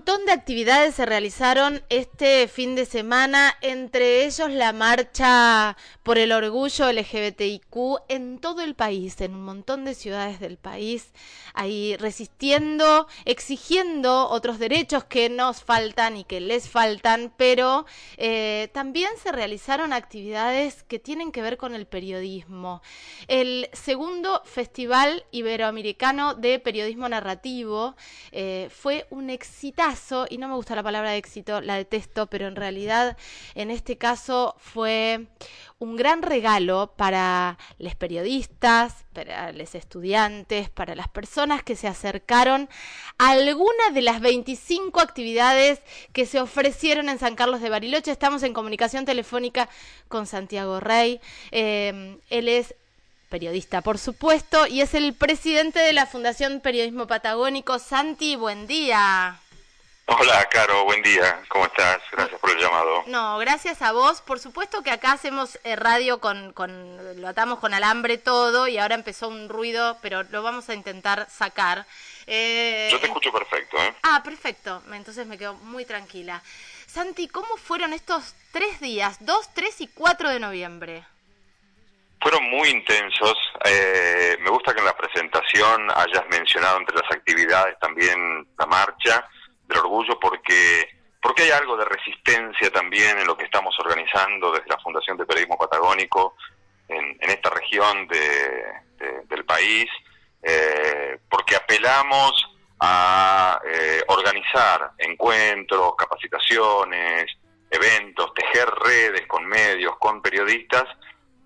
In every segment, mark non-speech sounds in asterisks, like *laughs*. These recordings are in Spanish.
montón de actividades se realizaron este fin de semana, entre ellos la marcha por el orgullo LGBTIQ en todo el país, en un montón de ciudades del país, ahí resistiendo, exigiendo otros derechos que nos faltan y que les faltan, pero eh, también se realizaron actividades que tienen que ver con el periodismo. El segundo Festival Iberoamericano de Periodismo Narrativo eh, fue un exitazo, y no me gusta la palabra éxito, la detesto, pero en realidad en este caso fue un gran regalo para los periodistas, para los estudiantes, para las personas que se acercaron a alguna de las 25 actividades que se ofrecieron en San Carlos de Bariloche. Estamos en comunicación telefónica con Santiago Rey. Eh, él es periodista, por supuesto, y es el presidente de la Fundación Periodismo Patagónico. Santi, buen día. Hola, Caro, buen día. ¿Cómo estás? Gracias por el llamado. No, gracias a vos. Por supuesto que acá hacemos eh, radio con, con, lo atamos con alambre todo y ahora empezó un ruido, pero lo vamos a intentar sacar. Eh, Yo te escucho perfecto, ¿eh? Ah, perfecto. Entonces me quedo muy tranquila. Santi, ¿cómo fueron estos tres días, 2, 3 y 4 de noviembre? Fueron muy intensos. Eh, me gusta que en la presentación hayas mencionado entre las actividades también la marcha del orgullo porque porque hay algo de resistencia también en lo que estamos organizando desde la Fundación de Periodismo Patagónico en, esta región del país, eh, porque apelamos a eh, organizar encuentros, capacitaciones, eventos, tejer redes con medios, con periodistas,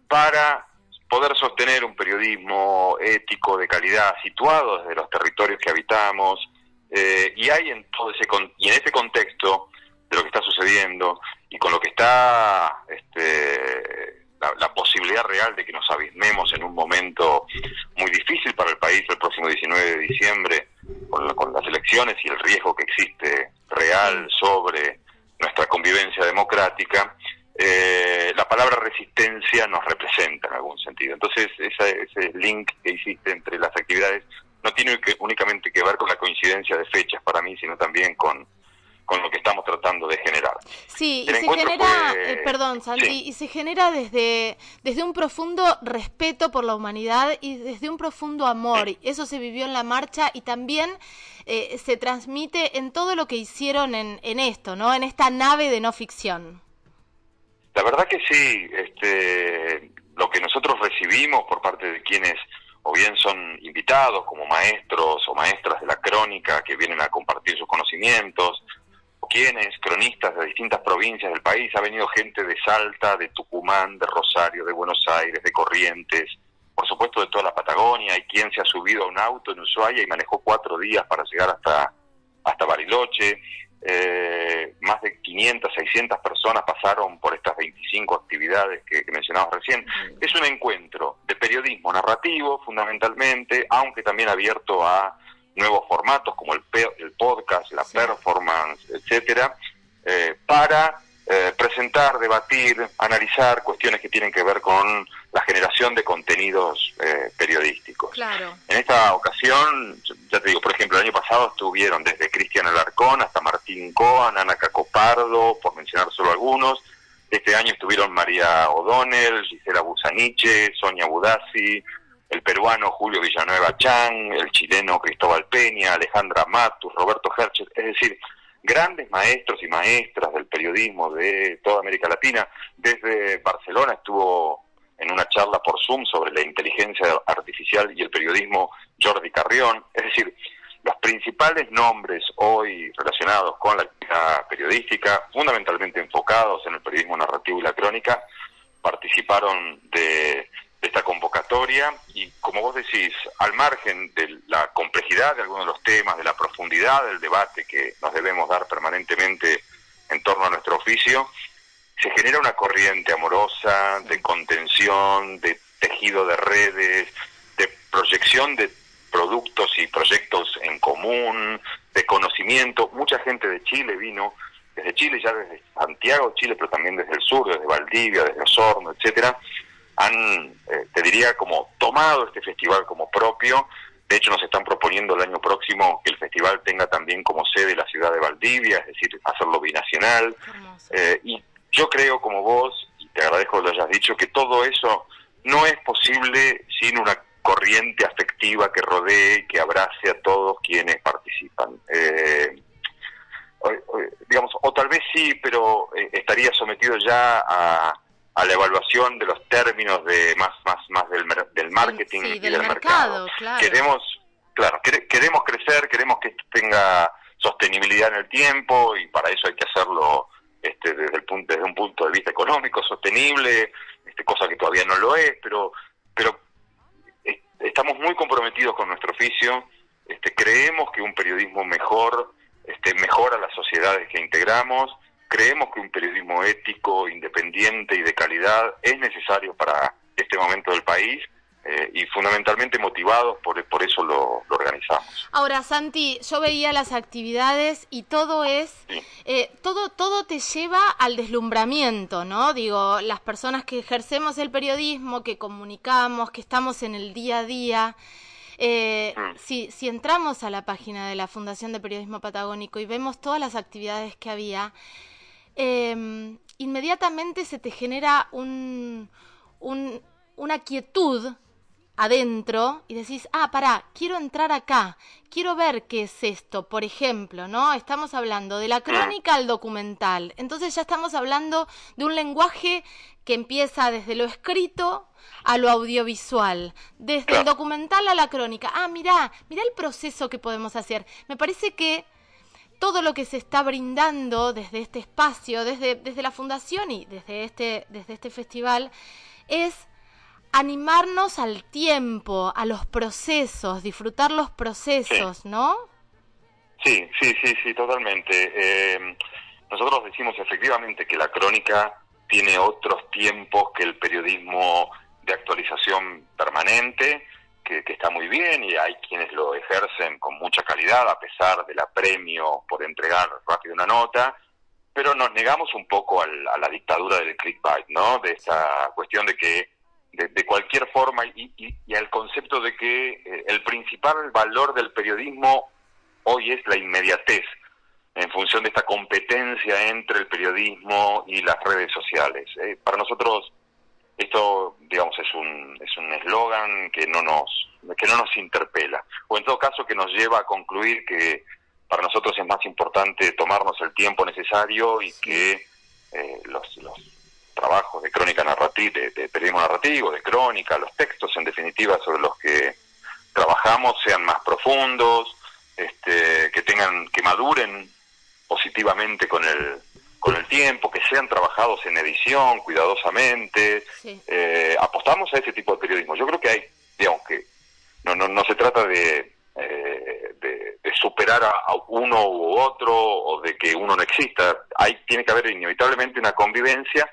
para poder sostener un periodismo ético de calidad situado desde los territorios que habitamos, eh, y hay en todo ese y en ese contexto de lo que está sucediendo y con lo que está este, la, posibilidad real de que nos abismemos en un momento muy difícil para el país el próximo 19 de diciembre con, con las elecciones y el riesgo que existe real sobre nuestra convivencia democrática, eh, la palabra resistencia nos representa en algún sentido. Entonces, ese link que hiciste entre las actividades no tiene que, únicamente que ver con la coincidencia de fechas para mí, sino también con, con lo que estamos tratando de generar. Sí, y se genera, y se genera desde, desde un profundo respeto por la humanidad y desde un profundo amor. Eso se vivió en la marcha y también eh, se transmite en todo lo que hicieron en, en esto, ¿no? En esta nave de no ficción. La verdad que sí, este, lo que nosotros recibimos por parte de quienes o bien son invitados como maestros o maestras de la crónica que vienen a compartir sus conocimientos, quienes, cronistas de distintas provincias del país, ha venido gente de Salta, de Tucumán, de Rosario, de Buenos Aires, de Corrientes, por supuesto de toda la Patagonia, hay quien se ha subido a un auto en Ushuaia y manejó cuatro días para llegar hasta, hasta Bariloche, eh, más de 500, 600 personas pasaron por estas 25 actividades que, que mencionabas recién. Es un encuentro de periodismo narrativo, fundamentalmente, aunque también abierto a nuevos formatos como el, el podcast, la performance, etcétera, eh, para eh, presentar, debatir, analizar cuestiones que tienen que ver con la generación de contenidos eh, periodísticos. Claro. En esta ocasión, ya te digo, por ejemplo, el año pasado estuvieron desde Cristian Alarcón hasta Martín Coan, Ana Cacopardo, por mencionar solo algunos. Este año estuvieron María O'Donnell, Gisela Busaniche, Sonia Budassi, el peruano Julio Villanueva Chang, el chileno Cristóbal Peña, Alejandra Matus, Roberto Hercher, es decir, grandes maestros y maestras del periodismo de toda América Latina. Desde Barcelona estuvo en una charla por Zoom sobre la inteligencia artificial y el periodismo Jordi Carrión. Es decir, los principales nombres hoy relacionados con la actividad periodística, fundamentalmente enfocados en el periodismo narrativo y la crónica, participaron de esta convocatoria y como vos decís, al margen de la complejidad de algunos de los temas, de la profundidad del debate que nos debemos dar permanentemente en torno a nuestro oficio, se genera una corriente amorosa de contención, de tejido de redes, de proyección de productos y proyectos en común, de conocimiento. Mucha gente de Chile vino, desde Chile, ya desde Santiago, Chile, pero también desde el sur, desde Valdivia, desde Osorno, etcétera, han, eh, te diría, como tomado este festival como propio de hecho nos están proponiendo el año próximo que el festival tenga también como sede la ciudad de Valdivia, es decir, hacerlo binacional. Eh, y yo creo, como vos, y te agradezco que lo hayas dicho, que todo eso no es posible sin una corriente afectiva que rodee que abrace a todos quienes participan. Eh, digamos, o tal vez sí, pero eh, estaría sometido ya a, la evaluación de los términos de más más más del, del marketing y del, mercado. Queremos, claro, queremos crecer, queremos que esto tenga sostenibilidad en el tiempo y para eso hay que hacerlo este, desde el punto desde un punto de vista económico sostenible, este, cosa que todavía no lo es, pero pero estamos muy comprometidos con nuestro oficio. Este, creemos que un periodismo mejor este, mejora las sociedades que integramos. Creemos que un periodismo ético, independiente y de calidad es necesario para este momento del país eh, y fundamentalmente motivados por, por eso lo, organizamos. Ahora, Santi, yo veía las actividades y todo es, eh, todo, todo te lleva al deslumbramiento, ¿no? Digo, las personas que ejercemos el periodismo, que comunicamos, que estamos en el día a día. Eh, mm. si, si entramos a la página de la Fundación de Periodismo Patagónico y vemos todas las actividades que había, em, inmediatamente se te genera un, un, una quietud adentro y decís, ah, pará, quiero entrar acá, quiero ver qué es esto. Por ejemplo, ¿no? Estamos hablando de la crónica al documental. Entonces ya estamos hablando de un lenguaje que empieza desde lo escrito a lo audiovisual, desde el documental a la crónica. Ah, mirá, mirá el proceso que podemos hacer. Me parece que todo lo que se está brindando desde este espacio, desde, desde la fundación y desde este, desde este festival, es animarnos al tiempo, a los procesos, disfrutar los procesos, ¿no? Sí, sí, sí, sí, totalmente. Eh, nosotros decimos efectivamente que la crónica tiene otros tiempos que el periodismo de actualización permanente, que, está muy bien y hay quienes lo ejercen con mucha calidad a pesar del apremio por entregar rápido una nota, pero nos negamos un poco a la dictadura del clickbait, ¿no? De esta cuestión de que de, cualquier forma y, y, al concepto de que eh, el principal valor del periodismo hoy es la inmediatez en función de esta competencia entre el periodismo y las redes sociales. Eh, para nosotros esto, digamos, es un es un eslogan que no nos que no nos interpela. O en todo caso que nos lleva a concluir que para nosotros es más importante tomarnos el tiempo necesario y que eh, los, los trabajos de crónica narrativa, de, periodismo narrativo, de crónica, los textos en definitiva sobre los que trabajamos sean más profundos, este, que tengan, que maduren positivamente con el con el tiempo, que sean trabajados en edición cuidadosamente. Eh, apostamos a ese tipo de periodismo. Yo creo que hay, digamos que no, no, no se trata de, eh, de, superar a, a, uno u otro o de que uno no exista. Hay, tiene que haber inevitablemente una convivencia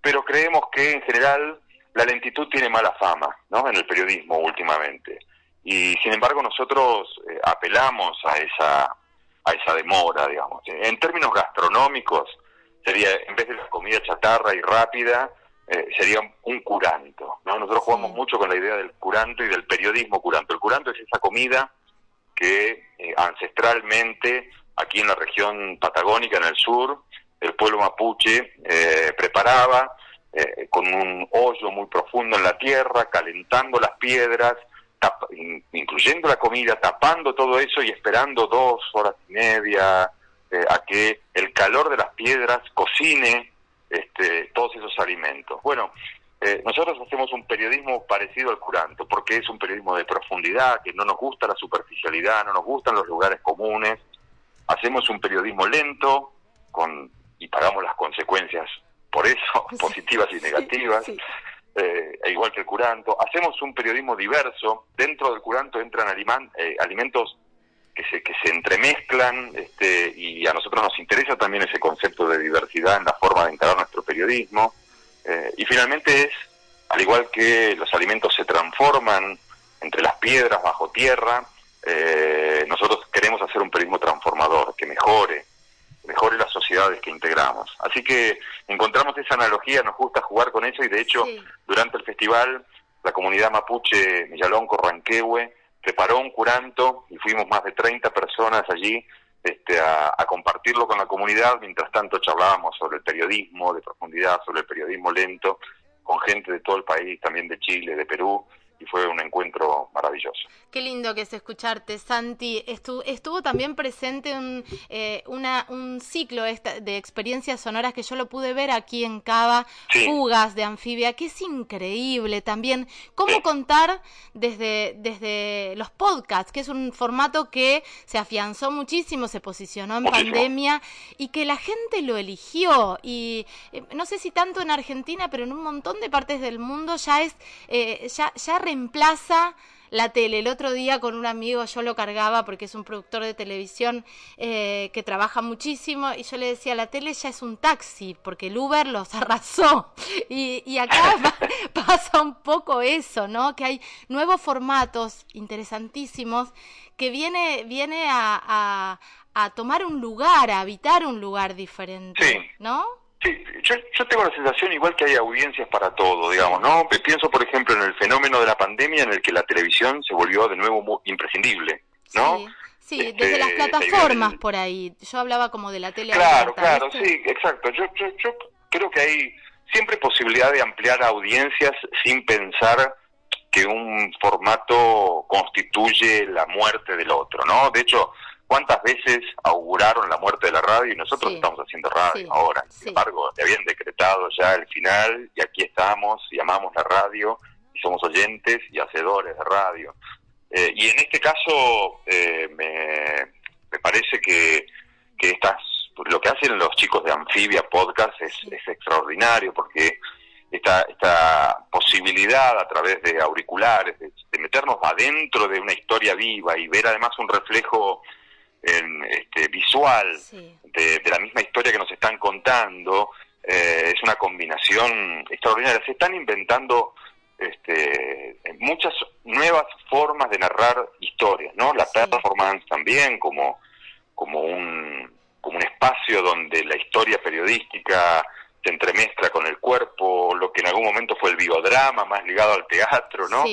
pero creemos que en general la lentitud tiene mala fama ¿no? en el periodismo últimamente. Y sin embargo nosotros eh, apelamos a esa, a esa demora, digamos. En términos gastronómicos, sería, en vez de la comida chatarra y rápida, eh, sería un curanto. ¿no? Nosotros jugamos mucho con la idea del curanto y del periodismo curanto. El curanto es esa comida que eh, ancestralmente aquí en la región patagónica, en el sur, el pueblo mapuche eh, preparaba eh, con un hoyo muy profundo en la tierra, calentando las piedras, incluyendo la comida, tapando todo eso y esperando dos horas y media eh, a que el calor de las piedras cocine este, todos esos alimentos. Bueno, nosotros hacemos un periodismo parecido al curanto, porque es un periodismo de profundidad, que no nos gusta la superficialidad, no nos gustan los lugares comunes. Hacemos un periodismo lento, con y pagamos las consecuencias por eso, *laughs* positivas y negativas, eh, e igual que el curanto. Hacemos un periodismo diverso, dentro del curanto entran eh, alimentos que se, que se entremezclan este, y a nosotros nos interesa también ese concepto de diversidad en la forma de encarar nuestro periodismo. Eh, y finalmente es, al igual que los alimentos se transforman entre las piedras bajo tierra, nosotros queremos hacer un periodismo transformador, que mejore, mejore las sociedades que integramos. Así que encontramos esa analogía, nos gusta jugar con eso y de hecho durante el festival la comunidad mapuche Millalonco Ranquehue preparó un curanto y fuimos más de 30 personas allí este, a, a, compartirlo con la comunidad. Mientras tanto charlábamos sobre el periodismo de profundidad, sobre el periodismo lento, con gente de todo el país, también de Chile, de Perú, y fue un encuentro maravilloso. Qué lindo que es escucharte, Santi. Estuvo, estuvo también presente un, eh, una, un ciclo de experiencias sonoras que yo lo pude ver aquí en Cava, Fugas de Anfibia, que es increíble también. Cómo contar desde, desde los podcasts, que es un formato que se afianzó muchísimo, se posicionó en pandemia y que la gente lo eligió. Y eh, no sé si tanto en Argentina, pero en un montón de partes del mundo ya es, eh, ya, ya reemplaza la tele. El otro día con un amigo yo lo cargaba porque es un productor de televisión eh, que trabaja muchísimo y yo le decía, la tele ya es un taxi porque el Uber los *laughs* arrasó. Y, y acá *laughs* pasa un poco eso, ¿no? Que hay nuevos formatos interesantísimos que viene, viene a, a, a tomar un lugar, a habitar un lugar diferente, ¿no? Sí, yo, yo tengo la sensación igual que hay audiencias para todo, digamos, ¿no? Pienso, por ejemplo, en el fenómeno de la pandemia en el que la televisión se volvió de nuevo imprescindible, ¿no? Sí. Sí, este, desde las plataformas por ahí. Yo hablaba como de la tele. Claro, claro, sí, exacto. Yo, yo, yo creo que hay siempre posibilidad de ampliar audiencias sin pensar que un formato constituye la muerte del otro, ¿no? De hecho, ¿Cuántas veces auguraron la muerte de la radio y nosotros estamos haciendo radio ahora? Sin embargo, te habían decretado ya el final y aquí estamos y amamos la radio y somos oyentes y hacedores de radio. Eh, y en este caso eh, me, parece que, que estas, lo que hacen los chicos de Anfibia Podcast es, es extraordinario porque esta, esta posibilidad a través de auriculares, de, de meternos adentro de una historia viva y ver además un reflejo este, visual de, la misma historia que nos están contando, eh, es una combinación extraordinaria. Se están inventando este, muchas nuevas formas de narrar historias, ¿no? La performance también como, como, un, como un espacio donde la historia periodística se entremezcla con el cuerpo, lo que en algún momento fue el biodrama, más ligado al teatro, ¿no?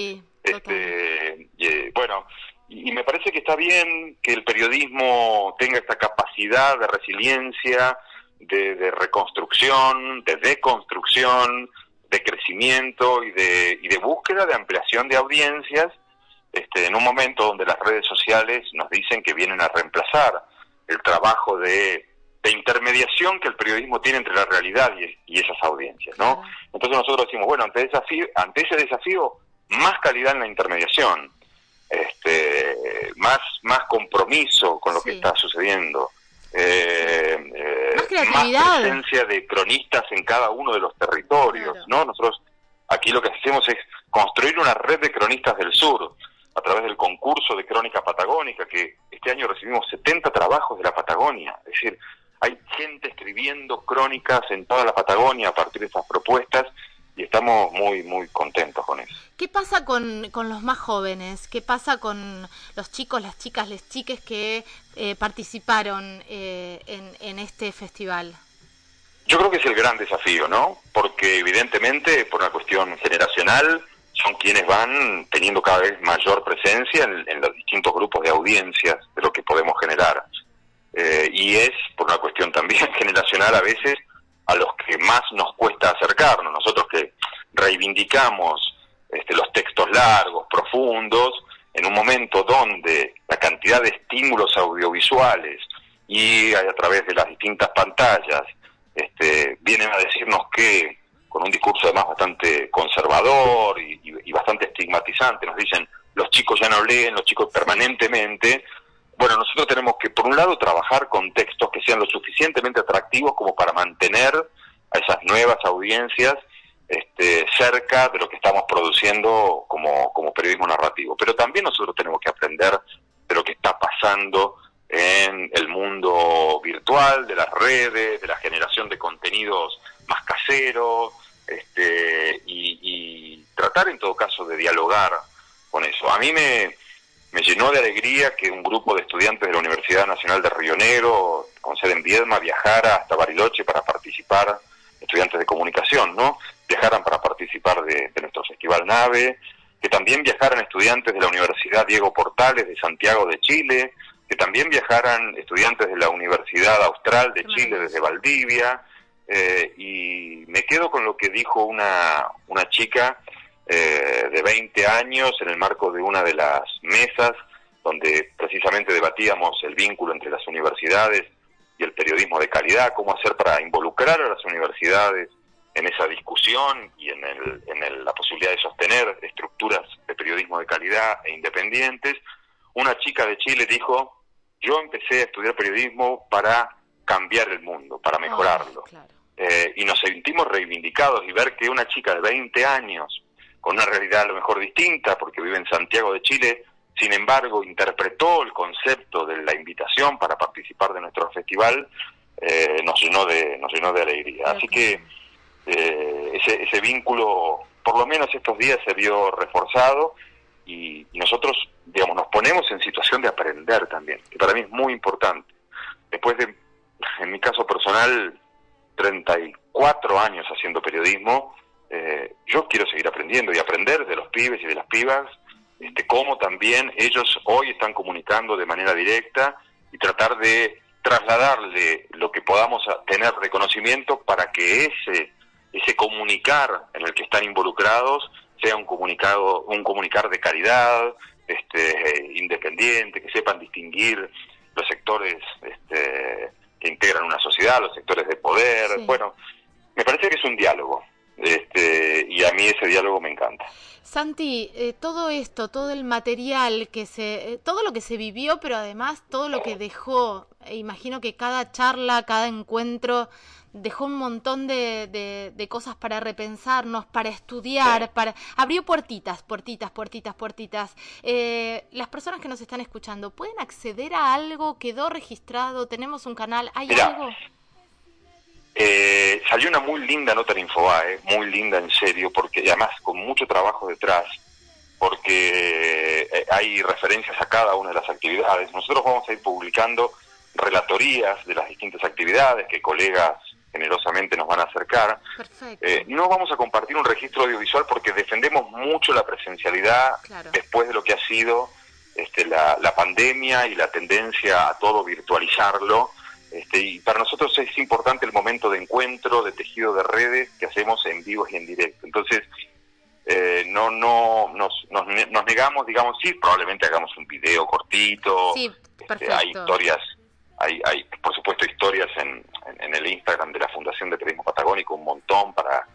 este, eh, bueno, y, me parece que está bien que el periodismo tenga esta capacidad de resiliencia, de, reconstrucción, de deconstrucción, de crecimiento y de, y de búsqueda de ampliación de audiencias este, en un momento donde las redes sociales nos dicen que vienen a reemplazar el trabajo de, intermediación que el periodismo tiene entre la realidad y, esas audiencias, ¿no? Entonces nosotros decimos, bueno, ante, desafío, ante ese desafío, más calidad en la intermediación, este, más, más compromiso con lo que está sucediendo. Eh, eh, más, presencia de cronistas en cada uno de los territorios, ¿no? Nosotros aquí lo que hacemos es construir una red de cronistas del sur a través del concurso de crónica patagónica, que este año recibimos 70 trabajos de la Patagonia, es decir, hay gente escribiendo crónicas en toda la Patagonia a partir de estas propuestas y estamos muy, muy contentos con eso. ¿Qué pasa con, con los más jóvenes? ¿Qué pasa con los chicos, las chicas, las chiques que eh, participaron eh, en, en este festival? Yo creo que es el gran desafío, ¿no? Porque evidentemente, por una cuestión generacional, son quienes van teniendo cada vez mayor presencia en, los distintos grupos de audiencias de lo que podemos generar. Eh, y es, por una cuestión también *laughs* generacional, a veces a los que más nos cuesta acercarnos. Nosotros que reivindicamos este, los textos largos, profundos, en un momento donde la cantidad de estímulos audiovisuales y a través de las distintas pantallas este, vienen a decirnos que, con un discurso además bastante conservador y, y bastante estigmatizante, nos dicen los chicos ya no leen, los chicos permanentemente, bueno, nosotros tenemos que, por un lado, trabajar con textos que sean lo suficientemente atractivos como para mantener a esas nuevas audiencias este, cerca de lo que estamos produciendo como, como periodismo narrativo. Pero también nosotros tenemos que aprender de lo que está pasando en el mundo virtual, de las redes, de la generación de contenidos más caseros, este, y, y tratar en todo caso de dialogar con eso. A mí me, me llenó de alegría que un grupo de estudiantes de la Universidad Nacional de Río Negro, con sede en Viedma, viajara hasta Bariloche para participar, estudiantes de comunicación, ¿no? Viajaran para participar de, nuestro Festival Nave, que también viajaran estudiantes de la Universidad Diego Portales de Santiago de Chile, que también viajaran estudiantes de la Universidad Austral de Chile desde Valdivia, eh, y me quedo con lo que dijo una, una chica eh, de 20 años en el marco de una de las mesas donde precisamente debatíamos el vínculo entre las universidades y el periodismo de calidad, cómo hacer para involucrar a las universidades en esa discusión y en, el, en la posibilidad de sostener estructuras de periodismo de calidad e independientes. Una chica de Chile dijo, yo empecé a estudiar periodismo para cambiar el mundo, para mejorarlo. Eh, y nos sentimos reivindicados y ver que una chica de 20 años, con una realidad a lo mejor distinta, porque vive en Santiago de Chile, sin embargo interpretó el concepto de la invitación para participar de nuestro festival, eh, nos llenó de nos llenó de alegría. Así que eh, ese, ese vínculo, por lo menos estos días, se vio reforzado y, nosotros, digamos, nos ponemos en situación de aprender también, que para mí es muy importante. Después de, en mi caso personal, 34 años haciendo periodismo, eh, yo quiero seguir aprendiendo y aprender de los pibes y de las pibas, este, cómo también ellos hoy están comunicando de manera directa y tratar de trasladarle lo que podamos tener reconocimiento para que ese ese comunicar en el que están involucrados sea un comunicado un comunicar de calidad este independiente que sepan distinguir los sectores este, que integran una sociedad, los sectores de poder. Bueno, me parece que es un diálogo. Este, y a mí ese diálogo me encanta. Santi, eh, todo esto, todo el material que se, eh, todo lo que se vivió, pero además todo lo que dejó, e imagino que cada charla, cada encuentro dejó un montón de, de, cosas para repensarnos, para estudiar, para abrió puertitas, puertitas, puertitas, puertitas. Eh, las personas que nos están escuchando, ¿pueden acceder a algo? ¿Quedó registrado? ¿Tenemos un canal? ¿Hay algo? Eh, salió una muy linda nota en Infobae, muy linda en serio, porque además con mucho trabajo detrás, porque eh, hay referencias a cada una de las actividades. Nosotros vamos a ir publicando relatorías de las distintas actividades que colegas generosamente nos van a acercar. Eh, no vamos a compartir un registro audiovisual porque defendemos mucho la presencialidad después de lo que ha sido este, la, pandemia y la tendencia a todo virtualizarlo. Este, y para nosotros es importante el momento de encuentro, de tejido de redes que hacemos en vivo y en directo. Entonces, eh, no, no, nos, nos, negamos, digamos, sí, probablemente hagamos un video cortito, este, hay historias hay, hay por supuesto historias en, en, el Instagram de la Fundación de Periodismo Patagónico, un montón para,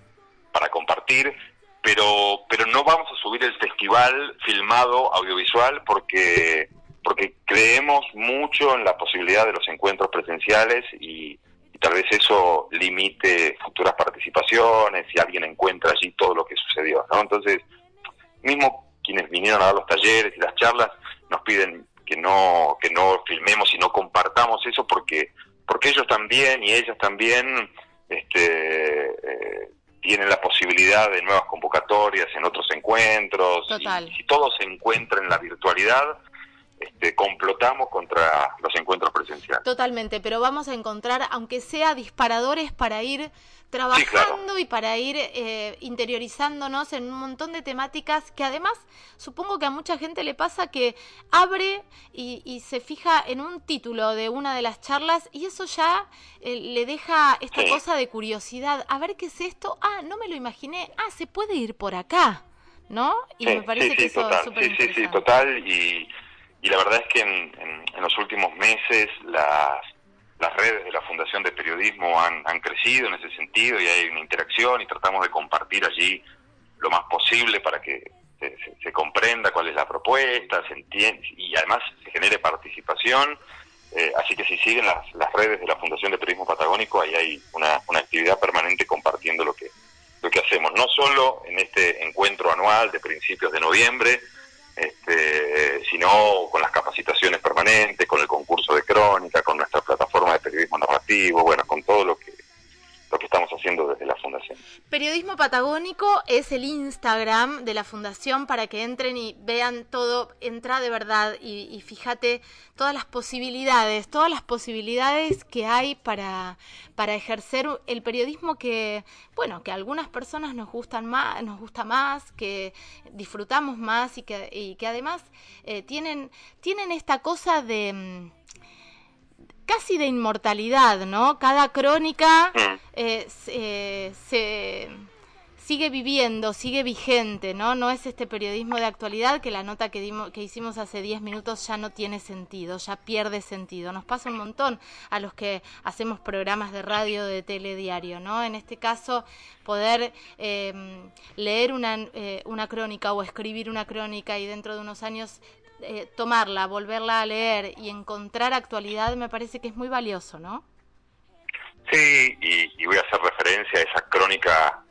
para compartir, pero, pero no vamos a subir el festival filmado audiovisual porque, porque creemos mucho en la posibilidad de los encuentros presenciales y, tal vez eso limite futuras participaciones si alguien encuentra allí todo lo que sucedió. ¿no? Entonces, mismo quienes vinieron a dar los talleres y las charlas nos piden que no que no filmemos y no compartamos eso porque porque ellos también y ellas también este eh, tienen la posibilidad de nuevas convocatorias en otros encuentros y si todo se encuentra en la virtualidad este, complotamos contra los encuentros presenciales. Totalmente, pero vamos a encontrar, aunque sea disparadores para ir trabajando y para ir eh, interiorizándonos en un montón de temáticas que además supongo que a mucha gente le pasa que abre y, se fija en un título de una de las charlas y eso ya eh, le deja esta cosa de curiosidad. A ver qué es esto. Ah, no me lo imaginé. Ah, se puede ir por acá. ¿No? Y me parece que eso es súper Sí, sí, total. Y, y la verdad es que en, en los últimos meses las las redes de la Fundación de Periodismo han, han crecido en ese sentido y hay una interacción y tratamos de compartir allí lo más posible para que se, comprenda cuál es la propuesta, se entiende y además se genere participación. Eh, así que si siguen las, las redes de la Fundación de Periodismo Patagónico, ahí hay una, una actividad permanente compartiendo lo que, lo que hacemos, no solo en este encuentro anual de principios de noviembre, este, sino con las capacitaciones permanentes, con el concurso de crónica, con nuestra plataforma de periodismo narrativo, bueno, con todo lo que lo que estamos haciendo desde la Fundación. Periodismo Patagónico es el Instagram de la Fundación para que entren y vean todo, entra de verdad y, fíjate todas las posibilidades, todas las posibilidades que hay para, para ejercer el periodismo que, bueno, que a algunas personas nos gustan más, nos gusta más, que disfrutamos más y que, además eh, tienen, tienen esta cosa de mm, casi de inmortalidad, ¿no? Cada crónica mm. eh, eh, se sigue viviendo, sigue vigente, ¿no? No es este periodismo de actualidad que la nota que, dimos, que hicimos hace 10 minutos ya no tiene sentido, ya pierde sentido. Nos pasa un montón a los que hacemos programas de radio, de telediario, ¿no? En este caso, poder em, leer una, eh, una crónica o escribir una crónica y dentro de unos años eh, tomarla, volverla a leer y encontrar actualidad me parece que es muy valioso, ¿no? Sí, y, voy a hacer referencia a esa crónica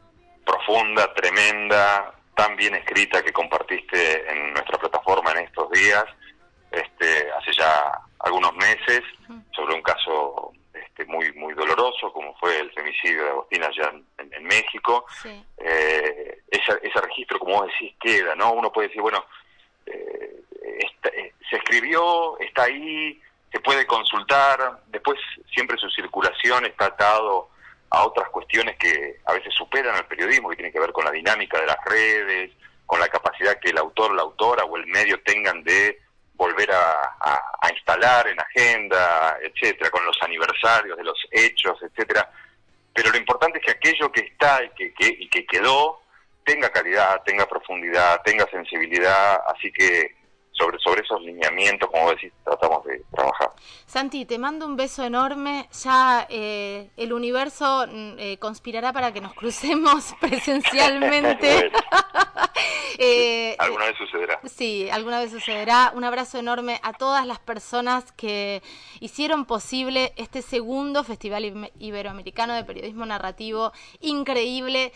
profunda, tremenda, tan bien escrita que compartiste en nuestra plataforma en estos días, este, hace ya algunos meses, sobre un caso este, muy muy doloroso como fue el femicidio de Agostina allá en, México. Eh, ese, ese registro, como vos decís, queda, ¿no? Uno puede decir, bueno, se escribió, está ahí, se puede consultar, después siempre su circulación está atado a otras cuestiones que a veces superan al periodismo, que tienen que ver con la dinámica de las redes, con la capacidad que el autor, la autora o el medio tengan de volver a, instalar en agenda, etcétera, con los aniversarios de los hechos, etcétera. Pero lo importante es que aquello que está y que, y que quedó tenga calidad, tenga profundidad, tenga sensibilidad, así que sobre, sobre esos lineamientos, como decís, tratamos de trabajar. Santi, te mando un beso enorme. Ya eh, el universo mm, eh, conspirará para que nos crucemos *laughs* presencialmente. *laughs* *laughs* eh, alguna vez sucederá. Sí, alguna vez sucederá. Un abrazo enorme a todas las personas que hicieron posible este segundo Festival Iberoamericano de Periodismo Narrativo. Increíble.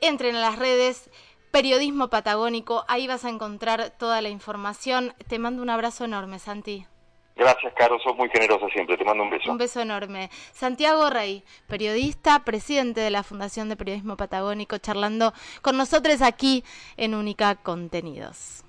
Entren a las redes. Periodismo Patagónico, ahí vas a encontrar toda la información. Te mando un abrazo enorme, Santi. Gracias, Caro, sos muy generosa siempre. Te mando un beso. Un beso enorme. Santiago Rey, periodista, presidente de la Fundación de Periodismo Patagónico, charlando con nosotros aquí en Única Contenidos.